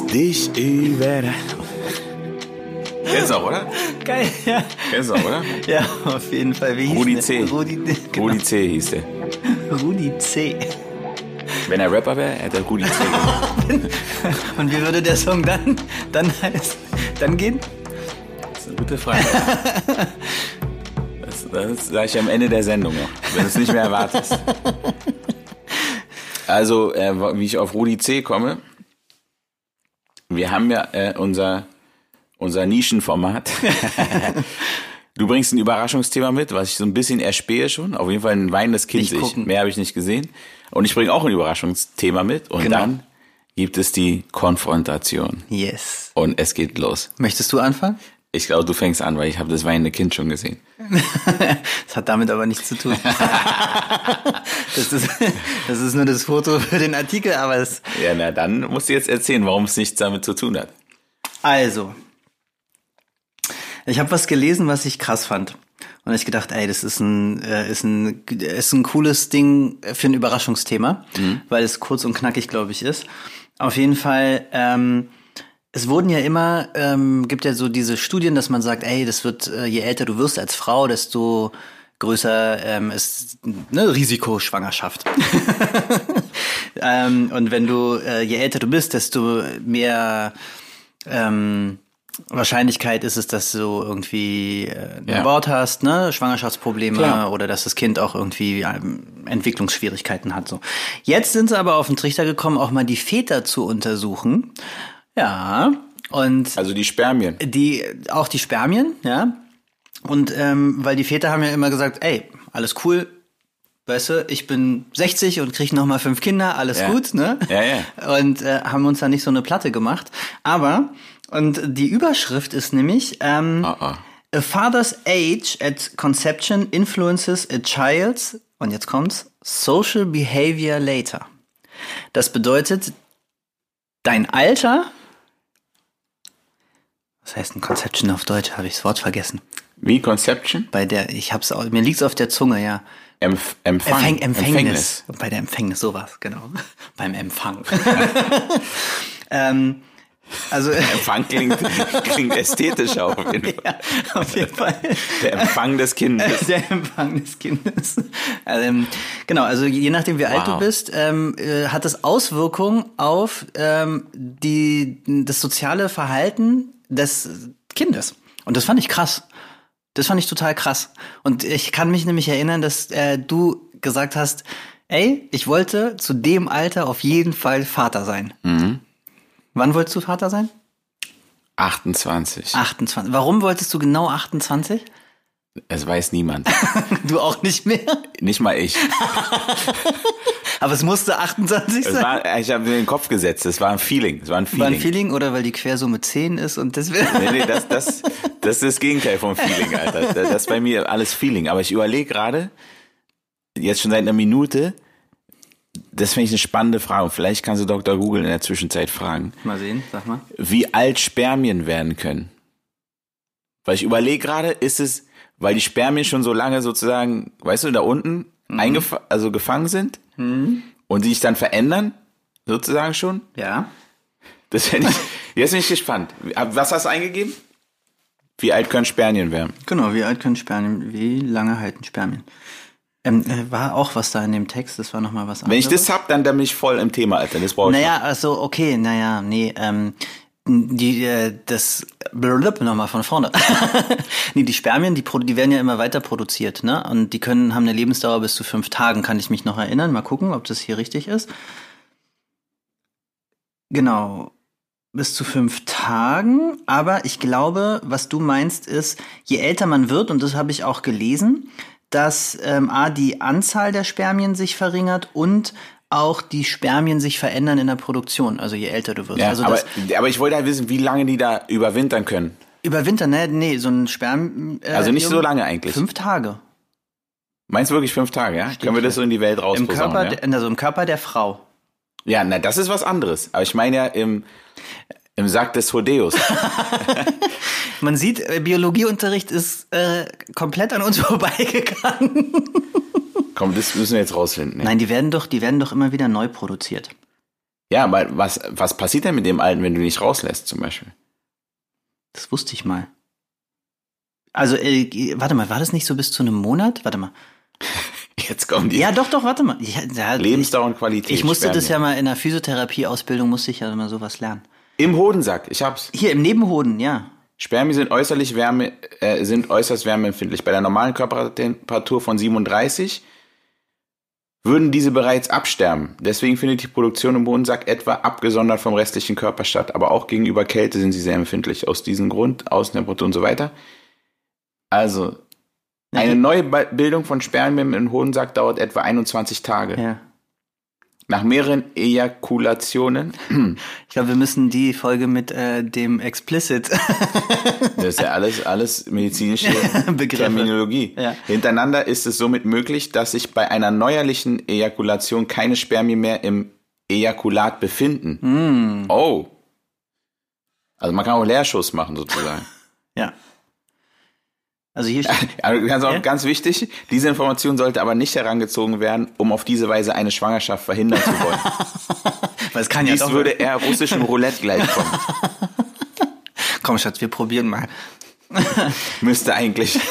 Lass dich über. Kennst du auch, oder? Geil, ja. Kennst du auch, oder? Ja, auf jeden Fall. Wie hieß Rudi der? C. Rudi, genau. Rudi C. hieß der. Rudi C. Wenn er Rapper wäre, hätte er Rudi C. gemacht. Und wie würde der Song dann, dann heißen? Dann gehen? Das ist eine gute Frage. Das, das sage ich am Ende der Sendung noch, wenn du es nicht mehr erwartest. Also, äh, wie ich auf Rudi C. komme. Wir haben ja äh, unser, unser Nischenformat. Du bringst ein Überraschungsthema mit, was ich so ein bisschen erspähe schon. Auf jeden Fall ein weinendes Kind. Ich, mehr habe ich nicht gesehen. Und ich bringe auch ein Überraschungsthema mit. Und Genau. dann gibt es die Konfrontation. Yes. Und es geht los. Möchtest du anfangen? Ich glaube, du fängst an, weil ich habe das weinende Kind schon gesehen. Das hat damit aber nichts zu tun. Das ist, das ist nur das Foto für den Artikel, aber es, Ja, na dann musst du jetzt erzählen, warum es nichts damit zu tun hat. Also, ich habe was gelesen, was ich krass fand. Und ich gedacht, ey, das ist ein, äh, ist ein, ist ein cooles Ding für ein Überraschungsthema, weil es kurz und knackig, glaube ich, ist. Auf jeden Fall, ähm, es wurden ja immer, ähm, gibt ja so diese Studien, dass man sagt, ey, das wird, äh, je älter du wirst als Frau, desto größer ähm, ist ne, Risikoschwangerschaft. ähm, und wenn du, äh, je älter du bist, desto mehr ähm, Wahrscheinlichkeit ist es, dass du irgendwie äh, einen Ja. Abort hast, ne, Schwangerschaftsprobleme Klar. oder dass das Kind auch irgendwie ähm, Entwicklungsschwierigkeiten hat. So. Jetzt sind sie aber auf den Trichter gekommen, auch mal die Väter zu untersuchen. Ja. Und Also die Spermien. die auch die Spermien, ja. Und ähm, weil die Väter haben ja immer gesagt, ey, alles cool, weißt du, ich bin 60 und krieg noch mal fünf Kinder, alles Ja. gut, ne? Ja, ja. Und äh, haben uns da nicht so eine Platte gemacht. Aber und die Überschrift ist nämlich ähm, Ah, ah. A father's age at conception influences a child's und jetzt kommt's social behavior later. Das bedeutet, dein Alter was heißt ein Conception auf Deutsch? Habe ich das Wort vergessen. Wie Conception? Bei der, ich hab's, au- mir liegt's auf der Zunge, ja. Empf Empfang. Empfäng, Empfängnis. Bei der Empfängnis, sowas, genau. Beim Empfang. ähm, also, Empfang klingt, klingt ästhetischer auf jeden Fall. ja, auf jeden Fall. Der Empfang des Kindes. Der Empfang des Kindes. Ähm, genau, also je nachdem, wie alt Wow. du bist, ähm, äh, hat es Auswirkungen auf ähm, die, das soziale Verhalten des Kindes. Und das fand ich krass. Das fand ich total krass. Und ich kann mich nämlich erinnern, dass äh, du gesagt hast, ey, ich wollte zu dem Alter auf jeden Fall Vater sein. Wann wolltest du Vater sein? 28. 28. Warum wolltest du genau 28? Es weiß niemand. Du auch nicht mehr? Nicht mal ich. Aber es musste 28 Es sein. war, ich habe mir in den Kopf gesetzt. Es war ein Feeling. Es war ein War ein Feeling. Feeling oder weil die Quersumme 10 ist und das wäre. Nee, nee, das, das, das ist das Gegenteil vom Feeling, Alter. Das ist bei mir alles Feeling. Aber ich überlege gerade, jetzt schon seit einer Minute, das finde ich eine spannende Frage. Vielleicht kannst du Dr. Google in der Zwischenzeit fragen, Mal sehen, sag mal. wie alt Spermien werden können. Weil ich überlege gerade, ist es, weil die Spermien schon so lange sozusagen, weißt du, da unten eingef also gefangen sind und die sich dann verändern, sozusagen schon. Ja. Das finde ich, jetzt bin ich gespannt. Was hast du eingegeben? Wie alt können Spermien werden? Genau, wie alt können Spermien, wie lange halten Spermien? Ähm, äh, war auch was da in dem Text, das war nochmal was Wenn anderes. ich das hab, dann, dann bin ich voll im Thema, Alter. Das brauche ich. Naja, also okay, naja, nee, ähm, die, äh, das, blub, nochmal von vorne. nee, die Spermien, die, die werden ja immer weiter produziert, ne? Und die können, haben eine Lebensdauer bis zu fünf Tagen, kann ich mich noch erinnern. Mal gucken, ob das hier richtig ist. Genau. Bis zu fünf Tagen. Aber ich glaube, was du meinst, ist, je älter man wird, und das habe ich auch gelesen, dass ähm, A, die Anzahl der Spermien sich verringert und auch die Spermien sich verändern in der Produktion, also je älter du wirst. Ja, also aber, aber ich wollte halt wissen, wie lange die da überwintern können. über Winter, ne, nee, so ein Sperm. Äh, Also nicht so lange eigentlich. Fünf Tage. Meinst du wirklich fünf Tage, ja? Können wir das so in die Welt Im rausposaunen, Körper, ja? also im Körper der Frau. Ja, na, das ist was anderes. Aber ich meine ja im, im Sack des Hodeus. Man sieht, äh, Biologieunterricht ist äh, komplett an uns vorbeigegangen. Komm, das müssen wir jetzt rausfinden. Ja. Nein, die werden doch, die werden doch immer wieder neu produziert. Ja, aber was, was passiert denn mit dem Alten, wenn du nicht rauslässt, zum Beispiel? Das wusste ich mal. Also, äh, warte mal, war das nicht so bis zu einem Monat? Warte mal. Jetzt kommen die Ja, doch, doch, warte mal. Ich, ja, Lebensdauer und Qualität. ich, musste das ja mal in der Physiotherapie-Ausbildung, musste ich ja mal sowas lernen. Im Hodensack, ich hab's. Hier im Nebenhoden, ja. Spermien sind äußerlich Wärme, äh, sind äußerst wärmeempfindlich. Bei der normalen Körpertemperatur von 37 würden diese bereits absterben. Deswegen findet die Produktion im Hodensack etwa abgesondert vom restlichen Körper statt. Aber auch gegenüber Kälte sind sie sehr empfindlich. Aus diesem Grund, Außentemperatur und so weiter. Also, eine neue Bildung von Spermien im Hodensack dauert etwa 21 Tage. Ja. Nach mehreren Ejakulationen, Ich glaube, wir müssen die Folge mit äh, dem Explicit. das ist ja alles, alles medizinische Begriffe. Terminologie. Ja. Hintereinander ist es somit möglich, dass sich bei einer neuerlichen Ejakulation keine Spermien mehr im Ejakulat befinden. Hm. Oh. Also man kann auch Leerschuss machen sozusagen. ja. Also hier steht, Also ganz, Ja? ganz wichtig, diese Information sollte aber nicht herangezogen werden, um auf diese Weise eine Schwangerschaft verhindern zu wollen. weil es kann ja Dies doch. würde eher russischem Roulette gleichkommen. Komm, Schatz, wir probieren mal. Müsste eigentlich.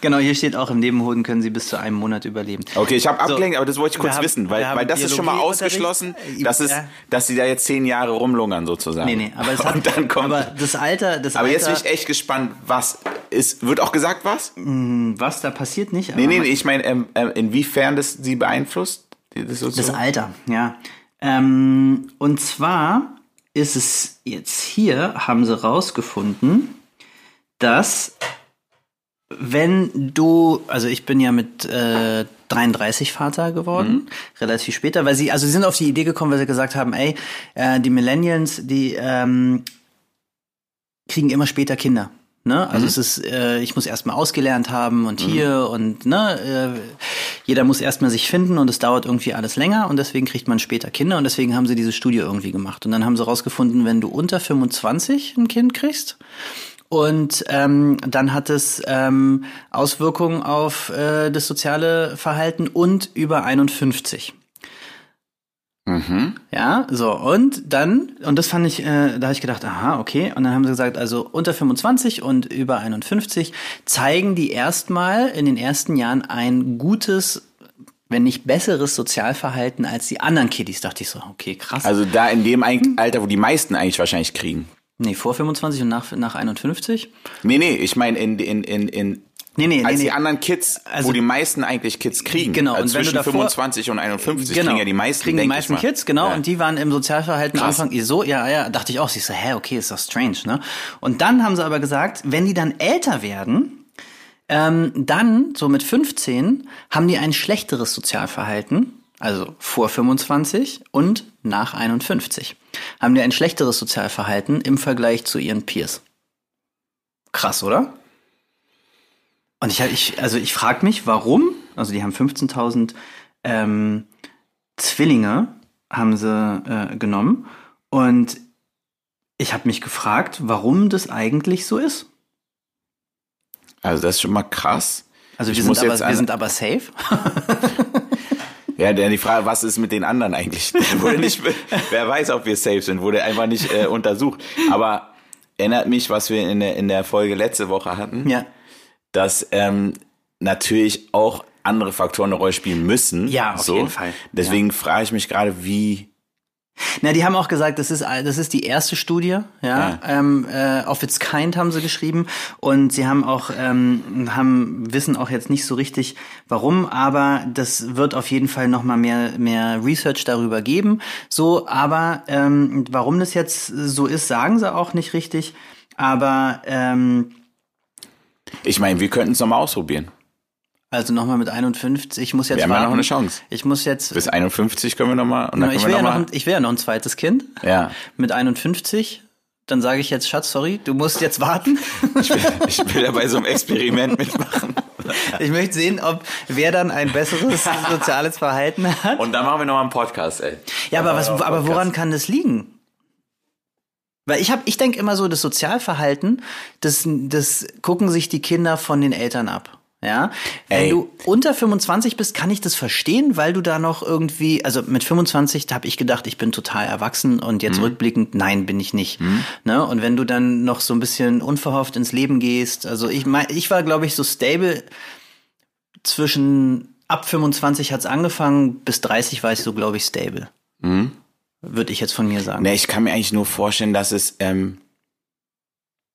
Genau, hier steht auch, im Nebenhoden können sie bis zu einem Monat überleben. Okay, ich habe So, abgelenkt, aber das wollte ich kurz haben- wissen, weil, weil das ist schon mal ausgeschlossen, Äh, dass, es, dass sie da jetzt zehn Jahre rumlungern sozusagen. Nee, nee, aber es hat, Und dann kommt. aber das Alter, das aber Alter, jetzt bin ich echt gespannt, was ist. Wird auch gesagt, was? was da passiert nicht. Nee, nee, nee, ich meine, ähm, ähm, inwiefern das sie beeinflusst? Das, Das sozusagen? Alter, ja. Ähm, und zwar ist es jetzt hier, haben sie rausgefunden, dass wenn du, also ich bin ja mit äh, 33 Vater geworden, relativ später, weil sie, also sie sind auf die Idee gekommen, weil sie gesagt haben, ey, äh, die Millennials, die ähm, kriegen immer später Kinder. Ne? Also es ist, äh, ich muss erstmal ausgelernt haben und hier und ne, äh, jeder muss erstmal sich finden und es dauert irgendwie alles länger und deswegen kriegt man später Kinder und deswegen haben sie diese Studie irgendwie gemacht. Und dann haben sie rausgefunden, wenn du unter 25 ein Kind kriegst, und ähm, dann hat es ähm, Auswirkungen auf äh, das soziale Verhalten und über 51. Mhm. Ja, so und dann und das fand ich, äh, da habe ich gedacht, aha, okay. Und dann haben sie gesagt, also unter 25 und über 51 zeigen die erstmal in den ersten Jahren ein gutes, wenn nicht besseres Sozialverhalten als die anderen Kiddies. Dachte ich so, okay, krass. Also da in dem Alter, wo die meisten eigentlich wahrscheinlich kriegen. Nee, vor 25 und nach nach 51. Nee, nee, ich meine in, in, in, in Nee, nee, als nee, die nee. anderen Kids, Also- wo die meisten eigentlich Kids kriegen. Genau, Also und wenn du zwischen davor- 25 und 51 kriegen ja die meisten, kriegen die meisten. Kids, genau, Ja. und die waren im Sozialverhalten am. Anfang so, ja, ja, dachte ich auch, ich so, hä, okay, ist doch strange, ne? Und dann haben sie aber gesagt, wenn die dann älter werden, ähm, dann, so mit 15, haben die ein schlechteres Sozialverhalten, also vor 25 und nach 51, haben die ein schlechteres Sozialverhalten im Vergleich zu ihren Peers. Krass, oder? Und ich, ich also ich frage mich, warum? Also die haben 15.000 ähm, Zwillinge haben sie äh, genommen und ich habe mich gefragt, warum das eigentlich so ist. Also das ist schon mal krass. Also wir sind, aber, wir sind aber safe. Ja, dann die Frage, was ist mit den anderen eigentlich? wurde nicht, wer weiß, ob wir safe sind, wurde einfach nicht äh, untersucht. Aber erinnert mich, was wir in der, in der Folge letzte Woche hatten, ja. dass ähm, natürlich auch andere Faktoren eine Rolle spielen müssen. Ja, auf jeden Fall. Deswegen frage ich mich gerade, wie Na, die haben auch gesagt, das ist das ist die erste Studie, ja, Ja. Ähm, äh, of its kind haben sie geschrieben und sie haben auch ähm, haben wissen auch jetzt nicht so richtig warum, aber das wird auf jeden Fall noch mal mehr mehr Research darüber geben. So, aber ähm, warum das jetzt so ist, sagen sie auch nicht richtig. Aber ähm, Ich meine, wir könnten es nochmal ausprobieren. Also noch mal mit 51, ich muss jetzt Wir haben ja noch eine Chance. Ich muss jetzt Bis 51 können wir nochmal. Dann ich will ja noch noch mal, ein, ich will ja noch ein zweites Kind. Ja. Mit 51. Dann sage ich jetzt, Schatz, sorry, du musst jetzt warten. Ich will, ich will ja bei so einem Experiment mitmachen. Ich möchte sehen, ob wer dann ein besseres soziales Verhalten hat. Und dann machen wir nochmal einen Podcast, ey. Ja, aber was, aber woran kann das liegen? Weil ich habe, ich denke immer so, das Sozialverhalten, das, das gucken sich die Kinder von den Eltern ab. Ja, wenn Ey. du unter 25 bist, kann ich das verstehen, weil du da noch irgendwie, also mit 25 habe ich gedacht, ich bin total erwachsen und jetzt rückblickend, nein, bin ich nicht. Ne? Und wenn du dann noch so ein bisschen unverhofft ins Leben gehst, also ich mein, ich war, glaube ich, so stable zwischen ab 25 hat's angefangen, bis 30 war ich so, glaube ich, stable. Würde ich jetzt von mir sagen. Ne, ich kann mir eigentlich nur vorstellen, dass es ähm,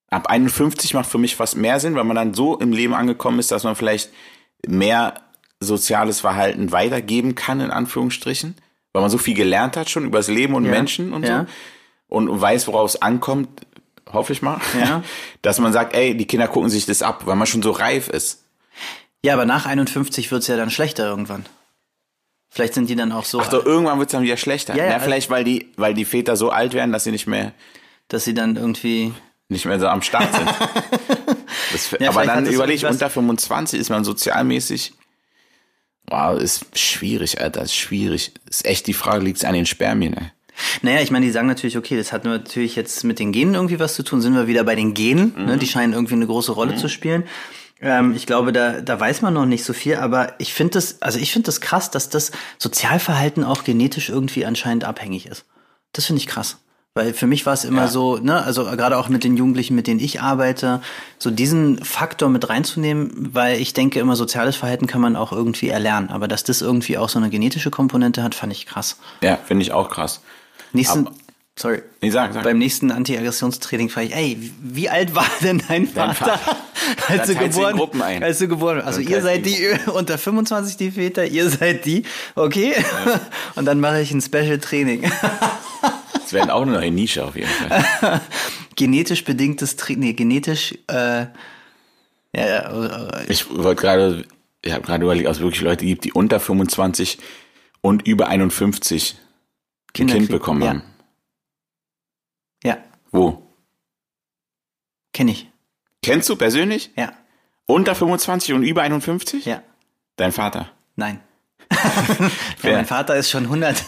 ab 51 macht für mich fast mehr Sinn, weil man dann so im Leben angekommen ist, dass man vielleicht mehr soziales Verhalten weitergeben kann, in Anführungsstrichen, weil man so viel gelernt hat schon über das Leben und Ja, Menschen und ja. so und weiß, worauf es ankommt, hoffe ich mal, Ja. dass man sagt, ey, die Kinder gucken sich das ab, weil man schon so reif ist. Ja, aber nach 51 wird's ja dann schlechter irgendwann. Vielleicht sind die dann auch so, Ach so, irgendwann wird es dann wieder schlechter. Ja, ja, Ja, also- vielleicht, weil die, weil die Väter so alt werden, dass sie nicht mehr dass sie dann irgendwie nicht mehr so am Start sind. Das, Ja, aber dann hat das überleg ich, unter 25 ist man sozialmäßig. Wow, ist schwierig, Alter, ist schwierig. Ist echt die Frage, liegt es an den Spermien, ey? Naja, ich meine, die sagen natürlich, okay, das hat natürlich jetzt mit den Genen irgendwie was zu tun. Sind wir wieder bei den Genen? Ne? Die scheinen irgendwie eine große Rolle zu spielen. Ähm, ich glaube, da, da weiß man noch nicht so viel, aber ich finde das, also ich finde das krass, dass das Sozialverhalten auch genetisch irgendwie anscheinend abhängig ist. Das finde ich krass. Weil für mich war es immer Ja. so, ne, also gerade auch mit den Jugendlichen, mit denen ich arbeite, so diesen Faktor mit reinzunehmen, weil ich denke immer, soziales Verhalten kann man auch irgendwie erlernen. Aber dass das irgendwie auch so eine genetische Komponente hat, fand ich krass. Ja, finde ich auch krass. Nächsten, Aber- sorry. Nee, sag, sag. Beim nächsten Anti-Aggressionstraining frage ich, ey, wie alt war denn dein Vater, Vater. als, du geboren, Gruppen ein. als du geboren Also Dann ihr seid du die unter 25 die Väter, ihr seid die, okay? Und dann mache ich ein Special-Training. Das werden auch eine neue Nische auf jeden Fall. genetisch bedingtes Training, nee, genetisch, äh, ja, ja, äh, Ich wollte gerade, ich habe gerade überlegt, ob es wirklich Leute gibt, die unter 25 und über 51 ein Kind bekommen Ja. haben. ja, Wo? kenne ich, Kennst du persönlich? ja, Unter 25 und über 51? ja, Dein Vater. nein. ja, mein Vater ist schon 100.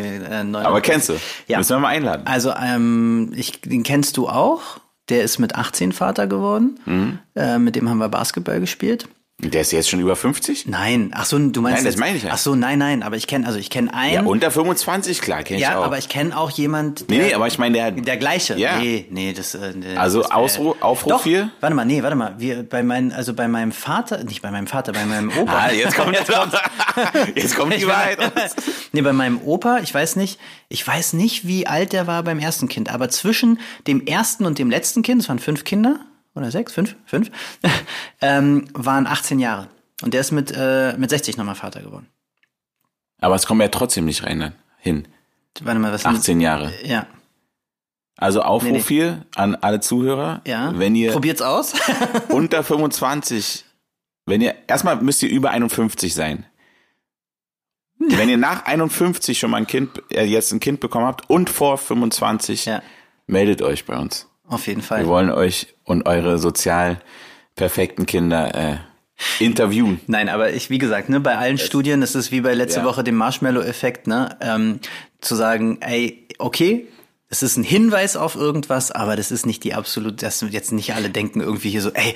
äh, neun- Aber kennst du? Ja. Müssen wir mal einladen. Also, ähm, ich, den kennst du auch. Der ist mit 18 Vater geworden. Mhm. Äh, mit dem haben wir Basketball gespielt. Der ist jetzt schon über 50? Nein, ach so, du meinst Nein, das jetzt, meine ich ja. Ach so, nein, nein, aber ich kenne, also ich kenne einen. Ja, unter 25, klar, kenn ich ja, auch. aber ich kenne auch jemand. nee, der- nee, aber ich meine, der, Der gleiche. Ja. Nee, nee, das. Äh, Also das Ausru- Aufruf Doch, hier? Warte mal, nee, warte mal. Wir, bei meinen, also bei meinem Vater, nicht bei meinem Vater, bei meinem Opa. Ah, jetzt kommt, jetzt kommt, jetzt kommt die Wahrheit. nee, bei meinem Opa, ich weiß nicht, ich weiß nicht, wie alt der war beim ersten Kind, aber zwischen dem ersten und dem letzten Kind, es waren fünf Kinder, oder sechs, fünf, fünf, ähm, waren 18 Jahre. Und der ist mit, äh, mit 60 nochmal Vater geworden. Aber es kommen ja trotzdem nicht rein, hin. Warte mal, was sind- 18 Jahre. Ja, Also Aufruf Nee, nee. hier an alle Zuhörer. ja. Wenn ihr Probiert's aus. unter 25, wenn ihr, erstmal müsst ihr über 51 sein. Wenn ihr nach 51 schon mal ein Kind, äh, jetzt ein Kind bekommen habt und vor 25, ja, meldet euch bei uns. auf jeden Wir Fall. wollen euch und eure sozial perfekten Kinder äh, interviewen. Nein, aber ich, wie gesagt, ne, bei allen Studien ist es wie bei letzte Ja. Woche dem Marshmallow-Effekt, ne, ähm, zu sagen, ey, okay, es ist ein Hinweis auf irgendwas, aber das ist nicht die absolut, dass jetzt nicht alle denken irgendwie hier so, ey,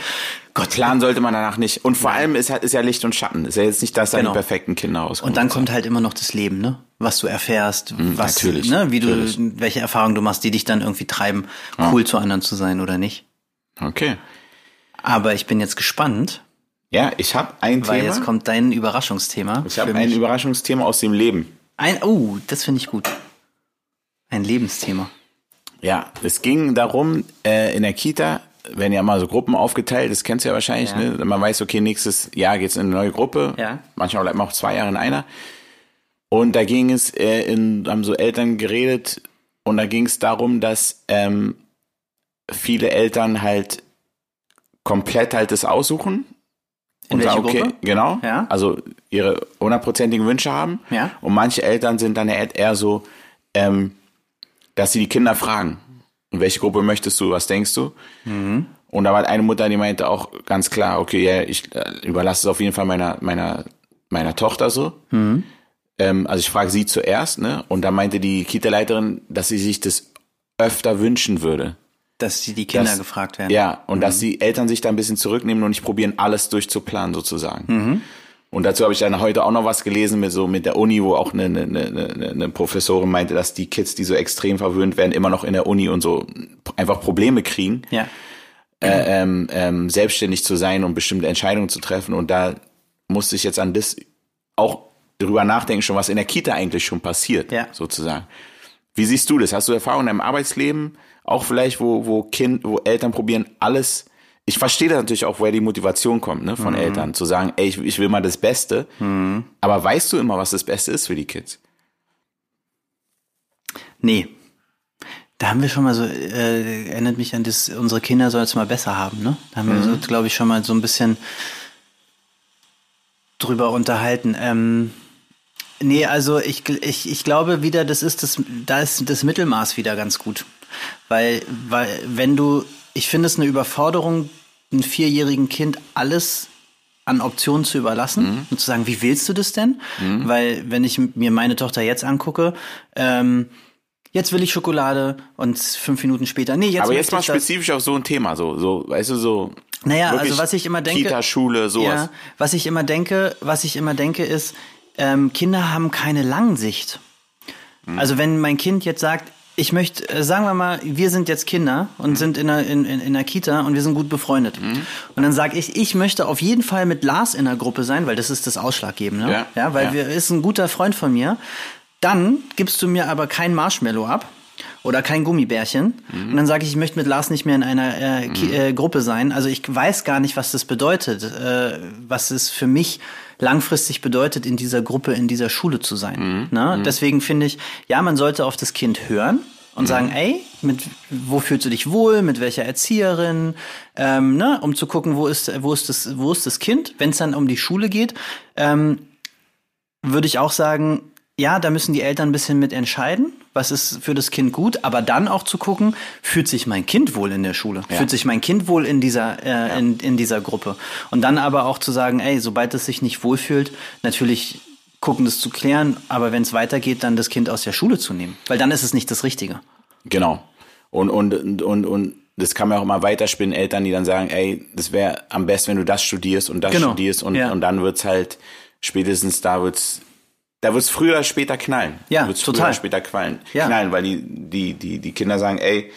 Gott, Planen sollte man danach nicht. Und vor allem ist, ist ja Licht und Schatten. Ist ja jetzt nicht, dass da Genau. die perfekten Kinder rauskommen. Und dann kommt halt immer noch das Leben, ne? Was du erfährst, was, natürlich, ne, wie natürlich. du, welche Erfahrungen du machst, die dich dann irgendwie treiben, cool zu anderen zu sein oder nicht. Okay. Aber ich bin jetzt gespannt, Ja, ich habe ein weil Thema. jetzt kommt dein Überraschungsthema. ich habe ein. Überraschungsthema aus dem Leben. ein, oh, das finde ich gut. Ein Lebensthema. Ja, es ging darum, äh, in der Kita werden ja mal so Gruppen aufgeteilt, das kennst du ja wahrscheinlich, Ja. ne? Man weiß, okay, nächstes Jahr geht's in eine neue Gruppe. Ja. Manchmal bleibt man auch zwei Jahre in einer. Und da ging es, äh, in, haben so Eltern geredet und da ging es darum, dass ähm, viele Eltern halt komplett halt das aussuchen. In und welche sagen, okay, Gruppe? genau. Ja. Also ihre hundertprozentigen Wünsche haben. Ja. Und manche Eltern sind dann eher eher so, ähm, dass sie die Kinder fragen, in welche Gruppe möchtest du, was denkst du? Mhm. Und da war eine Mutter, die meinte auch ganz klar, okay, ja, ich äh, überlasse es auf jeden Fall meiner, meiner, meiner Tochter so. Mhm. Ähm, also ich frage sie zuerst, ne? Und da meinte die Kita-Leiterin, dass sie sich das öfter wünschen würde. Dass die, die Kinder dass, gefragt werden. Ja, und dass die Eltern sich da ein bisschen zurücknehmen und nicht probieren, alles durchzuplanen sozusagen. Mhm. Und dazu habe ich dann heute auch noch was gelesen mit so mit der Uni, wo auch eine, eine, eine, eine Professorin meinte, dass die Kids, die so extrem verwöhnt werden, immer noch in der Uni und so einfach Probleme kriegen, Ja. äh, ähm, ähm, selbstständig zu sein und bestimmte Entscheidungen zu treffen. Und da musste ich jetzt an das auch drüber nachdenken, schon was in der Kita eigentlich schon passiert, Ja. sozusagen. Wie siehst du das? Hast du Erfahrung in deinem Arbeitsleben? Auch vielleicht, wo, wo Kind, wo Eltern probieren, alles. Ich verstehe da natürlich auch, woher die Motivation kommt, ne, von Eltern, zu sagen, ey, ich, ich will mal das Beste. Aber weißt du immer, was das Beste ist für die Kids? Nee. Da haben wir schon mal so, äh, erinnert mich an das, unsere Kinder soll es mal besser haben, ne? Da haben wir so, glaube ich, schon mal so ein bisschen drüber unterhalten. Ähm, nee, also ich, ich, ich glaube wieder, das ist das, da ist das Mittelmaß wieder ganz gut. Weil, weil, wenn du, ich finde es eine Überforderung, einem vierjährigen Kind alles an Optionen zu überlassen und zu sagen, wie willst du das denn? Weil wenn ich mir meine Tochter jetzt angucke, ähm, jetzt will ich Schokolade und fünf Minuten später, nee, jetzt Aber jetzt mal spezifisch auf so ein Thema, so, so, weißt du, so. Naja, also was ich immer denke. Kita, Schule, sowas. Ja, was ich immer denke, was ich immer denke, ist, ähm, Kinder haben keine Langsicht. Hm. Also wenn mein Kind jetzt sagt, ich möchte, äh, sagen wir mal, wir sind jetzt Kinder und Hm. sind in der, in, in, in der Kita und wir sind gut befreundet. Und dann sage ich, ich möchte auf jeden Fall mit Lars in der Gruppe sein, weil das ist das Ausschlaggebende. Ja, ja weil ja. wir ist ein guter Freund von mir. Dann gibst du mir aber kein Marshmallow ab oder kein Gummibärchen. Und dann sage ich, ich möchte mit Lars nicht mehr in einer äh, Ki äh, Gruppe sein. Also ich weiß gar nicht, was das bedeutet, äh, was es für mich langfristig bedeutet, in dieser Gruppe, in dieser Schule zu sein. Ne? Deswegen finde ich, ja, man sollte auf das Kind hören und sagen, ey, mit wo fühlst du dich wohl, mit welcher Erzieherin, ähm, ne, um zu gucken, wo ist, wo ist das, wo ist das Kind. Wenn es dann um die Schule geht, ähm, würde ich auch sagen, ja, da müssen die Eltern ein bisschen mit entscheiden, was ist für das Kind gut, aber dann auch zu gucken, fühlt sich mein Kind wohl in der Schule? Fühlt sich mein Kind wohl in dieser, äh, in, in dieser Gruppe? Und dann aber auch zu sagen, ey, sobald es sich nicht wohlfühlt, natürlich gucken, das zu klären, aber wenn es weitergeht, dann das Kind aus der Schule zu nehmen. Weil dann ist es nicht das Richtige. Genau. Und, und, und, und, und das kann man auch immer weiterspinnen, Eltern, die dann sagen, ey, das wäre am besten, wenn du das studierst und das Genau. studierst und, Ja. und dann wird's halt spätestens da wird's da wird's früher oder später knallen. Ja, wird's total. Früher oder später knallen, Ja. knallen, weil die, die, die, die Kinder sagen, ey,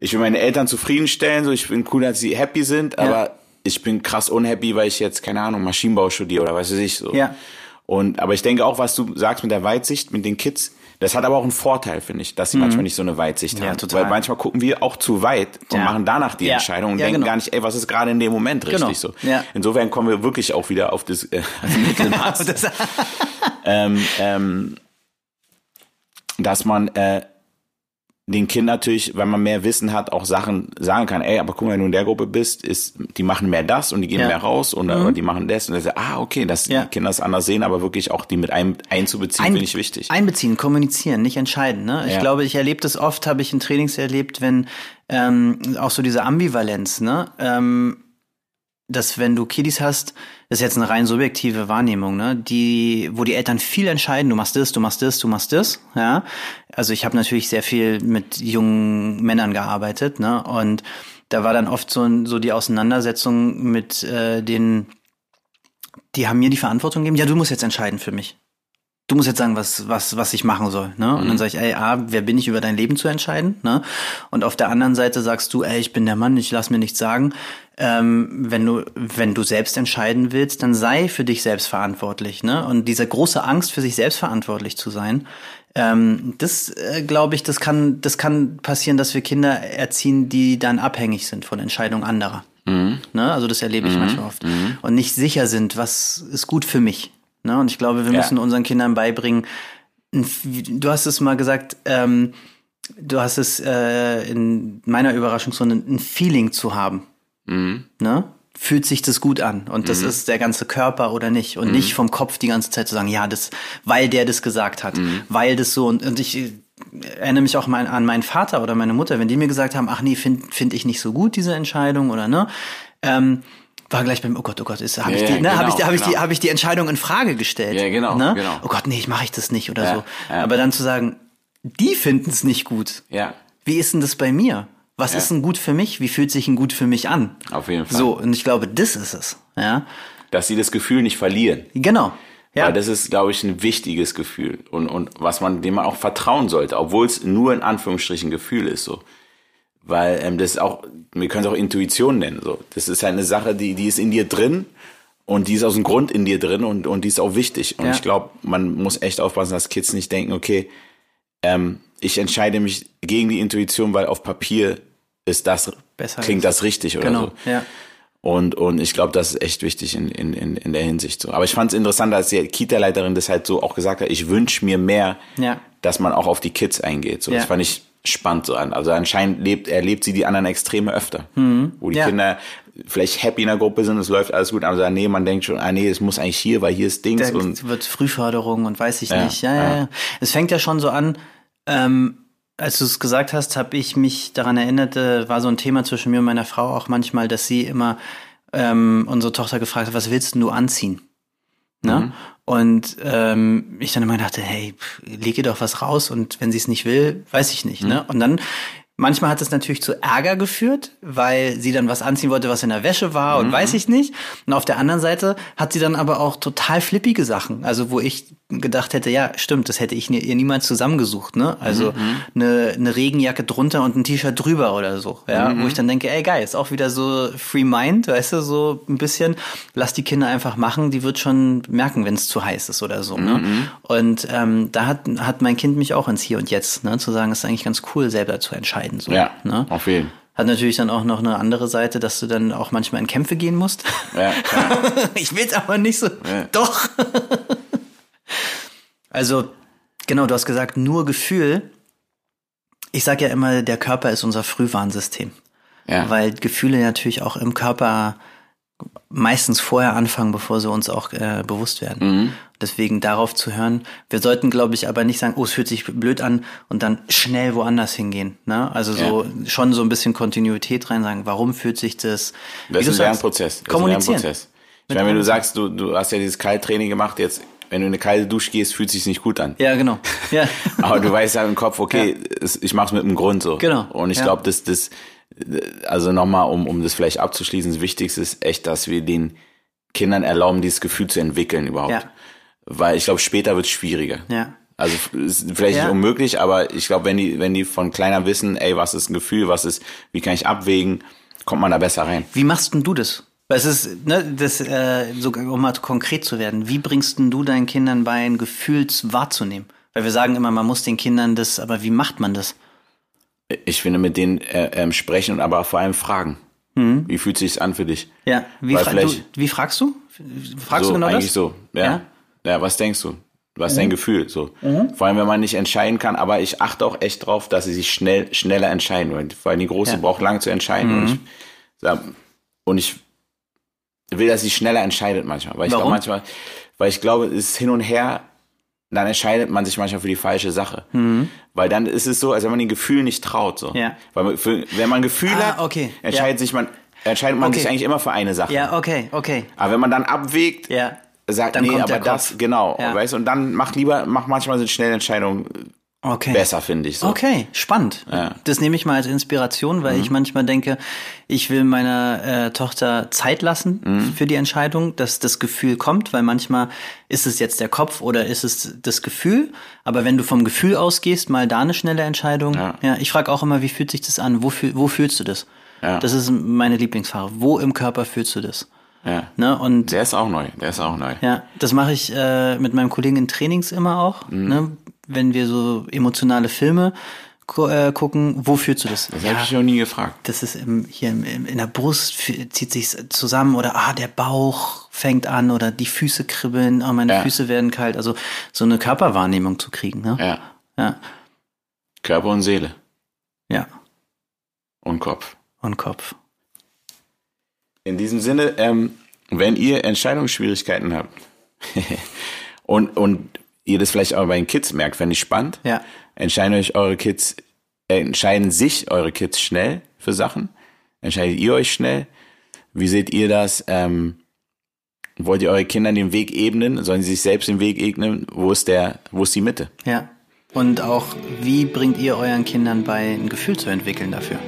ich will meine Eltern zufriedenstellen, so ich bin cool, dass sie happy sind, aber ich bin krass unhappy, weil ich jetzt, keine Ahnung, Maschinenbau studiere oder was weiß ich so. Ja. Und, aber ich denke auch, was du sagst mit der Weitsicht, mit den Kids, das hat aber auch einen Vorteil, finde ich, dass sie manchmal nicht so eine Weitsicht Mhm. Ja, haben. total. Weil manchmal gucken wir auch zu weit und Ja. machen danach die Ja. Entscheidung und denken genau. gar nicht, ey, was ist gerade in dem Moment richtig Genau. so. Insofern kommen wir wirklich auch wieder auf das, äh, Mittelmaß. Ähm, ähm, dass man äh, den Kind natürlich, wenn man mehr Wissen hat, auch Sachen sagen kann. Ey, aber guck mal, wenn du in der Gruppe bist, ist, die machen mehr das und die gehen Ja. mehr raus und oder die machen das und dann sagt, ah, okay, dass Ja. die Kinder es anders sehen, aber wirklich auch die mit ein, einzubeziehen, Ein- finde ich wichtig. Einbeziehen, kommunizieren, nicht entscheiden. Ne? Ich Ja. glaube, ich erlebe das oft, habe ich in Trainings erlebt, wenn ähm, auch so diese Ambivalenz, ne? Ähm, dass wenn du Kiddies hast, das ist jetzt eine rein subjektive Wahrnehmung, ne, die, wo die Eltern viel entscheiden, du machst das, du machst das, du machst das, ja. Also ich habe natürlich sehr viel mit jungen Männern gearbeitet, ne, und da war dann oft so, so die Auseinandersetzung mit äh, den, die haben mir die Verantwortung gegeben, ja, du musst jetzt entscheiden für mich. Du musst jetzt sagen, was, was, was ich machen soll. Ne? Und dann sage ich, ey, A, wer bin ich, über dein Leben zu entscheiden? Ne? Und auf der anderen Seite sagst du, ey, ich bin der Mann, ich lass mir nichts sagen. Ähm, wenn du, wenn du selbst entscheiden willst, dann sei für dich selbst verantwortlich. Ne? Und diese große Angst, für sich selbst verantwortlich zu sein, ähm, das äh, glaube ich, das kann, das kann passieren, dass wir Kinder erziehen, die dann abhängig sind von Entscheidungen anderer. Ne? Also das erlebe ich manchmal oft. Und nicht sicher sind, was ist gut für mich. Ne? Und ich glaube, wir Ja. müssen unseren Kindern beibringen, du hast es mal gesagt, ähm, du hast es äh, in meiner Überraschung so ein, Feeling zu haben. Ne? Fühlt sich das gut an und das ist der ganze Körper oder nicht und nicht vom Kopf die ganze Zeit zu sagen, ja, das, weil der das gesagt hat, weil das so und, und ich äh, erinnere mich auch mal an meinen Vater oder meine Mutter, wenn die mir gesagt haben, ach nee, finde find ich nicht so gut diese Entscheidung oder ne, ähm, war gleich beim, oh Gott, oh Gott, ist, habe Ja, ich, die, ne, hab ich, genau, hab ich, die, genau. hab ich die Entscheidung in Frage gestellt. Ja, genau, ne? genau. Oh Gott, nee, ich mache ich das nicht oder Ja, so. ja. Aber dann zu sagen, die finden es nicht gut. Ja. Wie ist denn das bei mir? Was ist ein gut für mich? Wie fühlt sich ein gut für mich an? Auf jeden Fall. So, und ich glaube, das ist es. Ja, Dass sie das Gefühl nicht verlieren. genau. Ja, Weil das ist, glaube ich, ein wichtiges Gefühl und, und was man, dem man auch vertrauen sollte, obwohl es nur in Anführungsstrichen Gefühl ist, so. Weil ähm, das ist auch, wir können es auch Intuition nennen, so. Das ist halt eine Sache, die, die ist in dir drin und die ist aus dem Grund in dir drin und, und die ist auch wichtig. Und Ja. ich glaube, man muss echt aufpassen, dass Kids nicht denken, okay, ähm, ich entscheide mich gegen die Intuition, weil auf Papier ist das, Besser klingt das richtig oder genau. so. Ja. Und, und ich glaube, das ist echt wichtig in, in, in, in der Hinsicht so. Aber ich fand es interessant, als die Kita-Leiterin das halt so auch gesagt hat, ich wünsche mir mehr, Ja. dass man auch auf die Kids eingeht. So, Ja. Das fand ich spannend so an. Also anscheinend lebt, erlebt sie die anderen Extreme öfter. Wo die Mhm. Ja. Kinder vielleicht happy in der Gruppe sind, es läuft alles gut, aber sagen, nee, man denkt schon, ah nee, es muss eigentlich hier, weil hier ist Dings Da und wird Frühförderung und weiß ich Ja, nicht. Ja, ja, ja. ja. Es fängt ja schon so an, ähm, als du es gesagt hast, habe ich mich daran erinnert, äh, war so ein Thema zwischen mir und meiner Frau auch manchmal, dass sie immer ähm, unsere Tochter gefragt hat, was willst denn du anziehen? Ne? Mhm. Und ähm, ich dann immer dachte, hey, pff, leg ihr doch was raus und wenn sie es nicht will, weiß ich nicht. Mhm. Ne? Und dann manchmal hat es natürlich zu Ärger geführt, weil sie dann was anziehen wollte, was in der Wäsche war Mhm. und weiß ich nicht. Und auf der anderen Seite hat sie dann aber auch total flippige Sachen. Also wo ich gedacht hätte, ja, stimmt, das hätte ich ihr niemals zusammengesucht. Ne? Also Mhm, eine, eine Regenjacke drunter und ein T-Shirt drüber oder so. Ja? Mhm, Wo ich dann denke, ey geil, ist auch wieder so Free Mind, weißt du, so ein bisschen, lass die Kinder einfach machen, die wird schon merken, wenn es zu heiß ist oder so. Mhm, Ne? Und ähm, da hat, hat mein Kind mich auch ins Hier und Jetzt, ne? zu sagen, es ist eigentlich ganz cool, selber zu entscheiden. So, ja, ne? auf jeden Fall. Hat natürlich dann auch noch eine andere Seite, dass du dann auch manchmal in Kämpfe gehen musst. Ja, klar. ich will's aber nicht so. Doch. also, genau, du hast gesagt, nur Gefühl. Ich sag ja immer, der Körper ist unser Frühwarnsystem. ja. Weil Gefühle natürlich auch im Körper meistens vorher anfangen, bevor sie uns auch äh, bewusst werden. Deswegen darauf zu hören. Wir sollten, glaube ich, aber nicht sagen, oh, es fühlt sich blöd an und dann schnell woanders hingehen. Ne? Also so schon so ein bisschen Kontinuität rein sagen, warum fühlt sich das? Das ist ein Lernprozess. Das ist ein Kommunizieren. Lernprozess. Ich meine, wenn du sagst, du, du hast ja dieses Kalttraining gemacht, jetzt, wenn du in eine kalte Dusche gehst, fühlt sich nicht gut an. Ja, genau. Ja. Aber du weißt ja im Kopf, okay, es, ich mach's mit einem Grund so. Genau, Und ich ja. glaube, dass das, also nochmal, um, um das vielleicht abzuschließen, das Wichtigste ist echt, dass wir den Kindern erlauben, dieses Gefühl zu entwickeln überhaupt. Ja. Weil ich glaube, später wird's schwieriger. Ja. Also ist vielleicht Ja. nicht unmöglich, aber ich glaube, wenn die, wenn die von kleiner wissen, ey, was ist ein Gefühl, was ist, wie kann ich abwägen, kommt man da besser rein. Wie machst denn du das? Weil es ist, ne, das, äh, sogar um mal konkret zu werden, wie bringst denn du deinen Kindern bei, ein Gefühl wahrzunehmen? Weil wir sagen immer, man muss den Kindern das, aber wie macht man das? Ich finde, mit denen äh, ähm, sprechen und aber vor allem fragen. Mhm. Wie fühlt sich's an für dich? Ja, wie, fra du, wie fragst du? Fragst so, du genau eigentlich das? so. Ja. Ja? Mhm. ja. was denkst du? Was ist dein Gefühl? So. Vor allem, wenn man nicht entscheiden kann, aber ich achte auch echt drauf, dass sie sich schnell, schneller entscheiden. Weil vor allem die Große Ja. Mhm. braucht lange zu entscheiden. Und, ich, sag, und ich will, dass sie schneller entscheidet manchmal. Weil ich Warum? glaube manchmal, weil ich glaube, es ist hin und her, dann entscheidet man sich manchmal für die falsche Sache. Weil dann ist es so, als wenn man den Gefühlen nicht traut. So. Mhm. Ja. Weil man, für, wenn man Gefühle Ah, hat, okay. entscheidet sich man, entscheidet man Okay. sich eigentlich immer für eine Sache. Ja, okay, okay. Aber wenn man dann abwägt, Ja. sagt, Dann nee, aber das, Kopf. genau, Ja. weißt und dann mach lieber, mach manchmal sind schnelle Entscheidungen Okay. besser, finde ich so. Okay, spannend. Ja. Mhm. Das nehme ich mal als Inspiration, weil ich manchmal denke, ich will meiner äh, Tochter Zeit lassen Mhm. für die Entscheidung, dass das Gefühl kommt, weil manchmal ist es jetzt der Kopf oder ist es das Gefühl. Aber wenn du vom Gefühl ausgehst, mal da eine schnelle Entscheidung. Ja. ich frage auch immer, wie fühlt sich das an? Wo, fühl, wo fühlst du das? Ja. Das ist meine Lieblingsfrage. Wo im Körper fühlst du das? Ja. Ne? Und Der ist auch neu, der ist auch neu. ja, das mache ich äh, mit meinem Kollegen in Trainings immer auch. Ne? Wenn wir so emotionale Filme äh, gucken, wo fühlst du das? Das habe ich noch nie gefragt. das ist im, hier im, im, in der Brust zieht sich zusammen oder ah, der Bauch fängt an oder die Füße kribbeln, oh, meine Ja. Füße werden kalt. Also so eine Körperwahrnehmung zu kriegen. Ne? Ja. Ja, Körper und Seele ja. und Kopf. Und Kopf. In diesem Sinne, ähm, wenn ihr Entscheidungsschwierigkeiten habt und, und ihr das vielleicht auch bei den Kids merkt, fände ich spannend. Ja. Entscheiden euch eure Kids, äh, entscheiden sich eure Kids schnell für Sachen? Entscheidet ihr euch schnell? Wie seht ihr das? Ähm, wollt ihr eure Kindern den Weg ebnen? Sollen sie sich selbst den Weg ebnen? Wo ist der, wo ist die Mitte? Ja. Und auch, wie bringt ihr euren Kindern bei, ein Gefühl zu entwickeln dafür?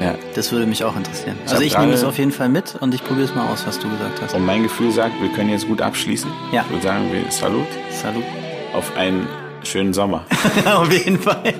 Ja. Das würde mich auch interessieren. hab also ich nehme es auf jeden Fall mit und ich probiere es mal aus, was du gesagt hast. Und mein Gefühl sagt, wir können jetzt gut abschließen. Ja. Ich würde sagen, wir Salut Salut. Auf einen schönen Sommer. auf jeden Fall.